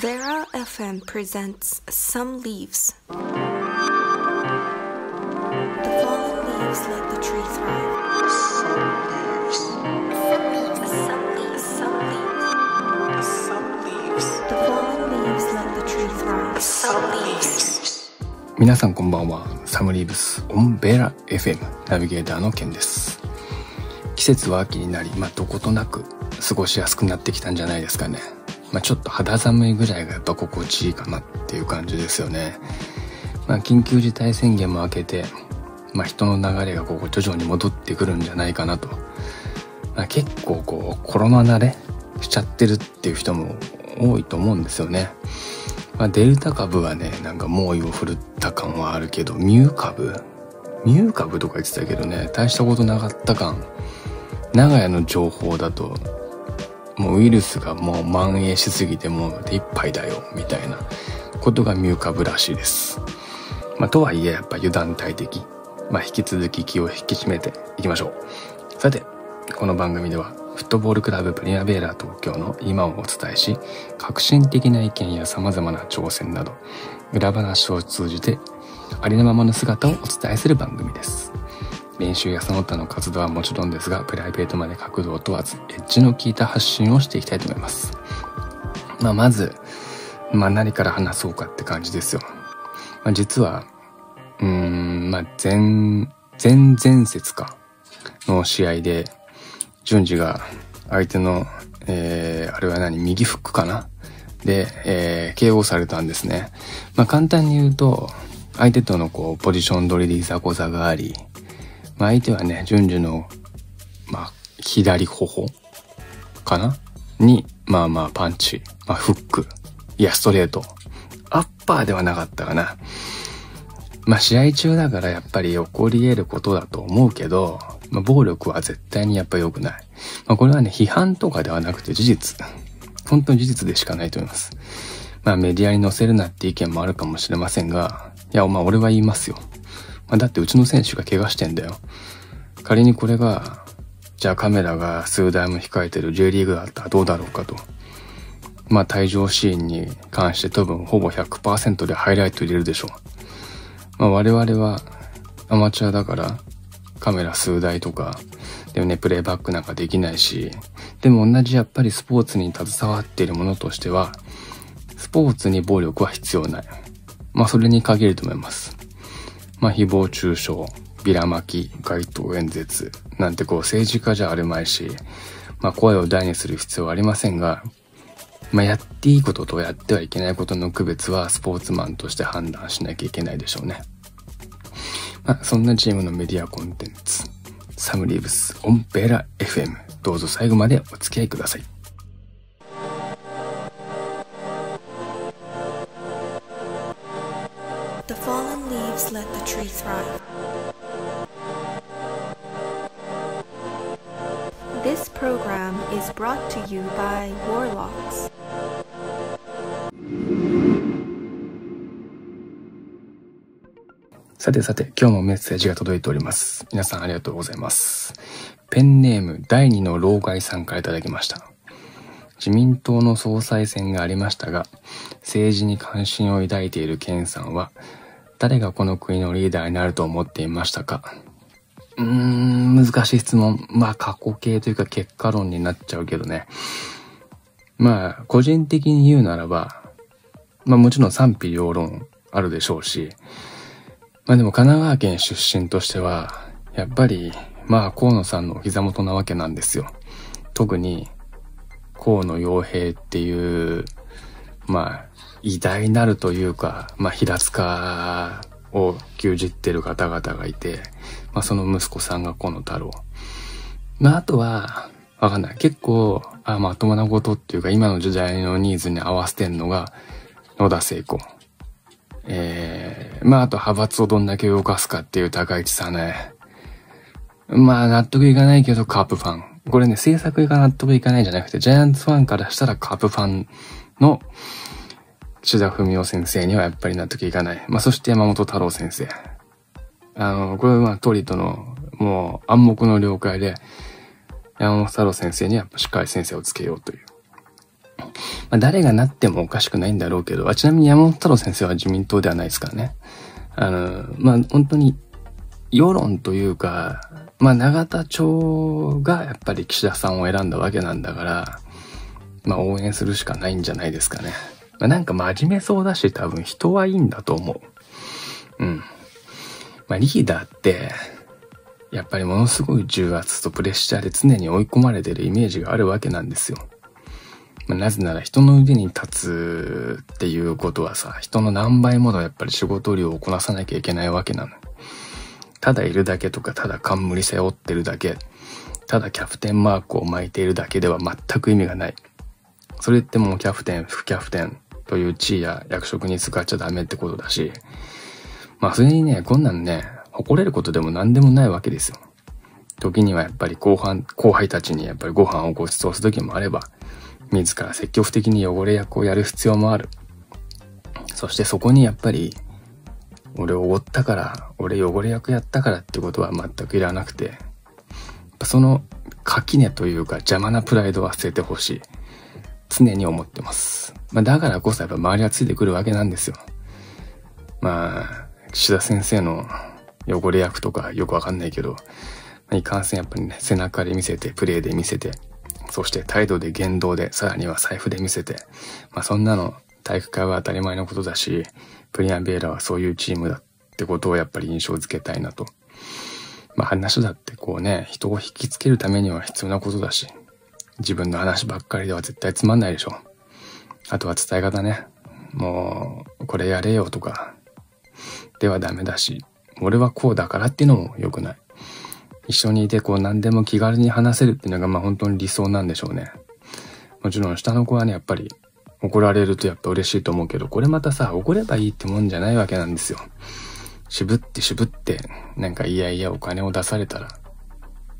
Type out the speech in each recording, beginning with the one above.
Vera FM presents Some Leaves. The fallen leaves let the tree thrive. Some leaves. Some leaves. Some leaves. Some leaves. The fallen leaves let the tree thrive. Some leaves. 皆さんこんばんはサムリーブスオンベラ FM ナビゲーターのケンです季節は秋になりまあどことなく過ごしやすくなってきたんじゃないですかねまあちょっと肌寒いぐらいがやっぱ心地いいかなっていう感じですよね。まあ緊急事態宣言も明けてまあ人の流れがここ徐々に戻ってくるんじゃないかなと。まあ結構こうコロナ慣れしちゃってるっていう人も多いと思うんですよね。まあ、デルタ株はね、なんか猛威を振るった感はあるけど、ミュー株？ミュー株とか言ってたけどね、大したことなかった感。長屋の情報だと、もうウイルスがもう蔓延しすぎてもう手一杯だよ、みたいなことがミュー株らしいです。まあ、とはいえ、やっぱ油断大敵。まあ、引き続き気を引き締めていきましょう。さて、この番組では、フットボールクラブプリアベーラ東京の今をお伝えし、革新的な意見や様々な挑戦など、裏話を通じて、ありのままの姿をお伝えする番組です。練習やその他の活動はもちろんですが、プライベートまで角度を問わず、エッジの効いた発信をしていきたいと思います。まあ、まず、まあ、何から話そうかって感じですよ。まあ、実は、うーん、まあ、前、前々節か、の試合で、順次が相手の、えー、あれは何右フックかな？で、えー、KO されたんですね。まあ、簡単に言うと、相手とのこう、ポジション取りでいざこざがあり、まあ、相手はね、順次の、まあ、左頬かな？に、まあまあ、パンチ、まあ、フック、いや、ストレート。アッパーではなかったかな。まあ、試合中だからやっぱり起こり得ることだと思うけど、まあ、暴力は絶対にやっぱ良くない。まあ、これはね、批判とかではなくて事実。本当に事実でしかないと思います。まあ、メディアに載せるなって意見もあるかもしれませんが、いや、まあ、俺は言いますよ。まあ、だってうちの選手が怪我してんだよ。仮にこれが、じゃあカメラが数台も控えてる J リーグだったらどうだろうかと。まあ、退場シーンに関して多分ほぼ100%でハイライト入れるでしょう。まあ、我々はアマチュアだからカメラ数台とか、でもね、プレイバックなんかできないし、でも同じやっぱりスポーツに携わっているものとしては、スポーツに暴力は必要ない。まあそれに限ると思います。まあ誹謗中傷、ビラ巻き、街頭演説、なんてこう政治家じゃあるまいし、まあ声を大にする必要はありませんが、まあやっていいこととやってはいけないことの区別はスポーツマンとして判断しなきゃいけないでしょうね。まあ、そんなチームのメディアコンテンツ、サムリーブスオンベラ FM、どうぞ最後までお付き合いください。The fallen leaves let the tree thrive. This program is brought to you by Warlocks. さてさて、今日もメッセージが届いております。皆さんありがとうございます。ペンネーム第二の老害さんからいただきました。自民党の総裁選がありましたが、政治に関心を抱いているケンさんは、誰がこの国のリーダーになると思っていましたか？うーん、難しい質問。まあ、過去形というか結果論になっちゃうけどね。まあ、個人的に言うならば、まあもちろん賛否両論あるでしょうし、まあでも神奈川県出身としては、やっぱり、まあ河野さんのお膝元なわけなんですよ。特に、河野洋平っていう、まあ、偉大なるというか、まあ平塚を牛耳ってる方々がいて、まあその息子さんが河野太郎。まああとは、わかんない。結構、あまともなことっていうか今の時代のニーズに合わせてんのが、野田聖子。えー、まああと派閥をどんだけ動かすかっていう高市さんね。まあ納得いかないけどカープファン。これね、制作が納得いかないんじゃなくて、ジャイアンツファンからしたらカープファンの岸田文雄先生にはやっぱり納得いかない。まあそして山本太郎先生。あの、これはまあトリとのもう暗黙の了解で、山本太郎先生にはやっぱしっかり先生をつけようという。まあ、誰がなってもおかしくないんだろうけど、あちなみに山本太郎先生は自民党ではないですからね。あの、まあ、本当に、世論というか、まあ、永田町がやっぱり岸田さんを選んだわけなんだから、まあ、応援するしかないんじゃないですかね。まあ、なんか真面目そうだし、多分人はいいんだと思う。うん。まあ、リーダーって、やっぱりものすごい重圧とプレッシャーで常に追い込まれてるイメージがあるわけなんですよ。まあ、なぜなら人の腕に立つっていうことはさ、人の何倍ものやっぱり仕事量をこなさなきゃいけないわけなの。ただいるだけとか、ただ冠背負ってるだけ、ただキャプテンマークを巻いているだけでは全く意味がない。それってもうキャプテン、副キャプテンという地位や役職に使っちゃダメってことだし、まあそれにね、こんなんね、誇れることでも何でもないわけですよ。時にはやっぱり後半、後輩たちにやっぱりご飯をご馳走する時もあれば、自ら積極的に汚れ役をやる必要もある。そしてそこにやっぱり、俺おごったから、俺汚れ役やったからってことは全くいらなくて、その垣根というか邪魔なプライドは捨ててほしい。常に思ってます。まあだからこそやっぱ周りはついてくるわけなんですよ。まあ、岸田先生の汚れ役とかよくわかんないけど、まいかんせんやっぱりね、背中で見せて、プレーで見せて、そして態度で言動で、さらには財布で見せて、まあそんなの体育会は当たり前のことだし、プリアンベーラはそういうチームだってことをやっぱり印象づけたいなと。まあ話だってこうね、人を引きつけるためには必要なことだし、自分の話ばっかりでは絶対つまんないでしょ。あとは伝え方ね。もう、これやれよとか、ではダメだし、俺はこうだからっていうのも良くない。一緒にいてこう何でも気軽に話せるっていうのがまあ本当に理想なんでしょうね。もちろん下の子はね、やっぱり怒られるとやっぱ嬉しいと思うけど、これまたさ、怒ればいいってもんじゃないわけなんですよ。渋って渋って、なんかいやいやお金を出されたら、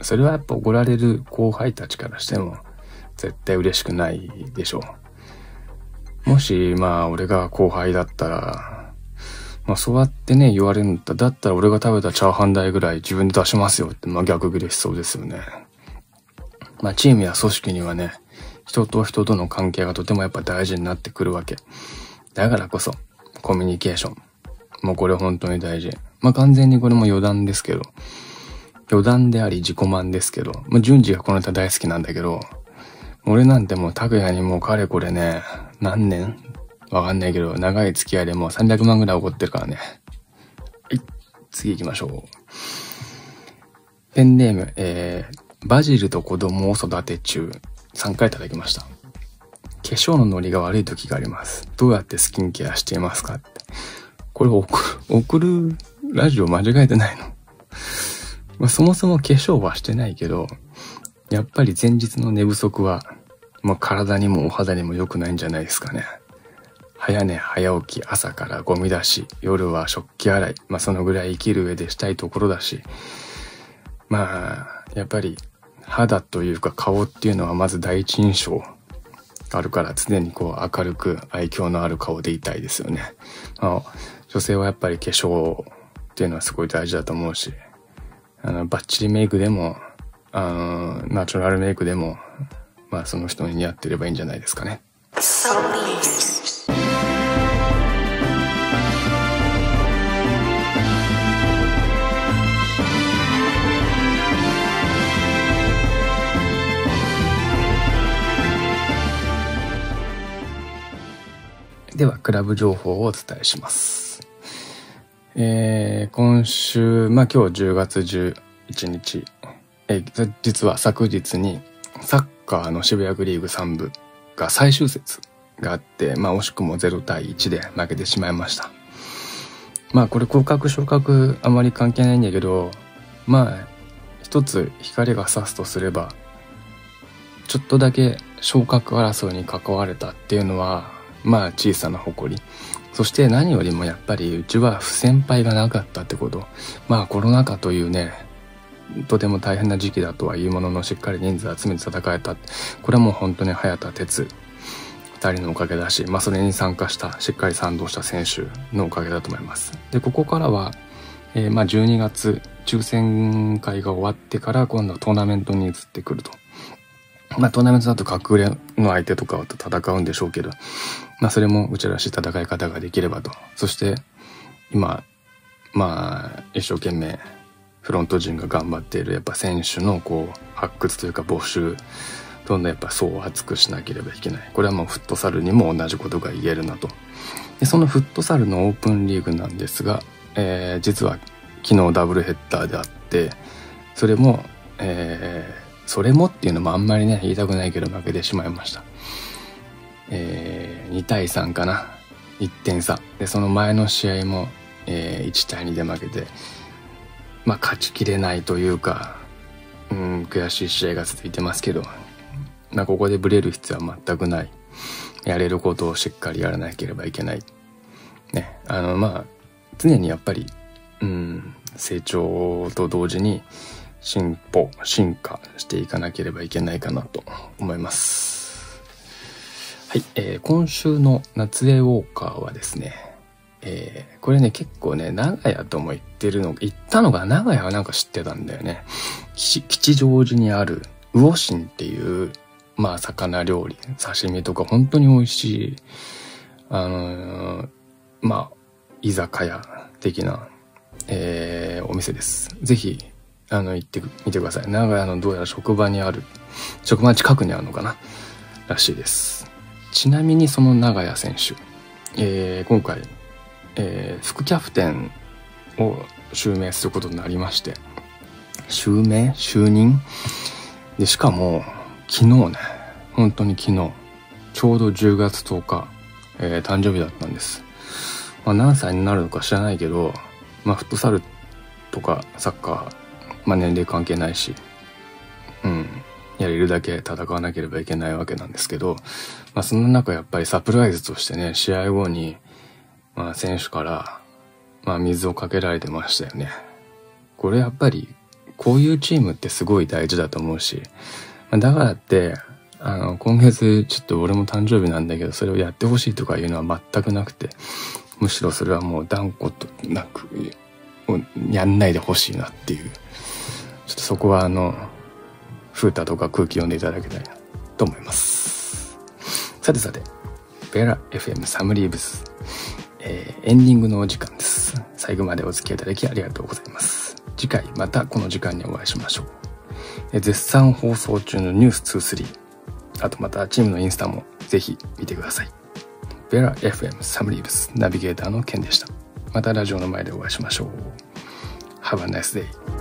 それはやっぱ怒られる後輩たちからしても、絶対嬉しくないでしょう。もし、まあ俺が後輩だったら、まあそうやってね、言われるんだったらだったら俺が食べたチャーハン代ぐらい自分で出しますよって、まあ逆切れしそうですよね。まあチームや組織にはね、人と人との関係がとてもやっぱ大事になってくるわけ。だからこそ、コミュニケーション。もうこれ本当に大事。まあ完全にこれも余談ですけど、余談であり自己満ですけど、まあ順次がこの歌大好きなんだけど、俺なんてもう拓也にもうかれこれね、何年？わかんないけど、長い付き合いでもう300万ぐらい怒ってるからね。はい、次行きましょう。ペンネーム、えー、バジルと子供を育て中、3回いただきました。化粧のノリが悪い時があります。どうやってスキンケアしていますかって。これ送る、送るラジオ間違えてないのまあ、そもそも化粧はしてないけど、やっぱり前日の寝不足は、まあ、体にもお肌にも良くないんじゃないですかね。早寝早起き朝からゴミ出し夜は食器洗いまあそのぐらい生きる上でしたいところだしまあやっぱり肌というか顔っていうのはまず第一印象あるから常にこう明るく愛嬌のある顔でいたいですよね。まあ、女性はやっぱり化粧っていうのはすごい大事だと思うしあのバッチリメイクでもあのナチュラルメイクでもまあその人に似合ってればいいんじゃないですかね。では、クラブ情報をお伝えします。えー、今週、まあ今日10月11日、えー、実は昨日にサッカーの渋谷グリーグ3部が最終節があって、まあ惜しくも0対1で負けてしまいました。まあこれ降格昇格あまり関係ないんだけど、まあ一つ光が差すとすれば、ちょっとだけ昇格争いに関われたっていうのはまあ小さな誇り。そして何よりもやっぱりうちは不先輩がなかったってこと。まあコロナ禍というね、とても大変な時期だとはいうもののしっかり人数集めて戦えた。これはもう本当に早田哲、二人のおかげだし、まあそれに参加した、しっかり賛同した選手のおかげだと思います。で、ここからは、えー、まあ12月、抽選会が終わってから今度はトーナメントに移ってくると。まあトーナメントだと格上の相手とかと戦うんでしょうけど、まあそれもうちらしい戦い方ができればと。そして今、まあ一生懸命フロント陣が頑張っているやっぱ選手のこう発掘というか募集、どんどんやっぱ層を厚くしなければいけない。これはもうフットサルにも同じことが言えるなと。でそのフットサルのオープンリーグなんですが、えー、実は昨日ダブルヘッダーであって、それも、えー、それもっていうのもあんまりね、言いたくないけど負けてしまいました。えー、2対3かな。1点差。で、その前の試合も、えー、1対2で負けて、まあ、勝ちきれないというか、うん、悔しい試合が続いてますけど、まあ、ここでブレる必要は全くない。やれることをしっかりやらなければいけない。ね、あの、まあ、常にやっぱり、うん、成長と同時に進歩、進化していかなければいけないかなと思います。はい、えー、今週の夏江ウォーカーはですね、えー、これね、結構ね、長屋とも言ってるの、言ったのが長屋はなんか知ってたんだよね。吉祥寺にある魚心っていうまあ、魚料理、刺身とか本当に美味しい、あのー、まあ、居酒屋的な、えー、お店です。ぜひ、あの、行ってみてください。長屋のどうやら職場にある、職場近くにあるのかな？らしいです。ちなみにその長屋選手、えー、今回、えー、副キャプテンを襲名することになりまして、襲名？就任？で、しかも、昨日ね、本当に昨日、ちょうど10月10日、えー、誕生日だったんです。まあ何歳になるのか知らないけど、まあフットサルとかサッカー、まあ年齢関係ないし、うん、やれるだけ戦わなければいけないわけなんですけど、まあその中やっぱりサプライズとしてね、試合後に、まあ選手から、まあ水をかけられてましたよね。これやっぱり、こういうチームってすごい大事だと思うし、だからって、あの、今月ちょっと俺も誕生日なんだけど、それをやってほしいとかいうのは全くなくて、むしろそれはもう断固となく、やんないでほしいなっていう。ちょっとそこはあの、風太とか空気読んでいただきたいなと思います。さてさて、ベラ FM サムリーブス、えー、エンディングのお時間です。最後までお付き合いいただきありがとうございます。次回またこの時間にお会いしましょう。絶賛放送中のニュース23あとまたチームのインスタもぜひ見てくださいベラ FM サムリーブスナビゲーターのケンでしたまたラジオの前でお会いしましょう Have a nice day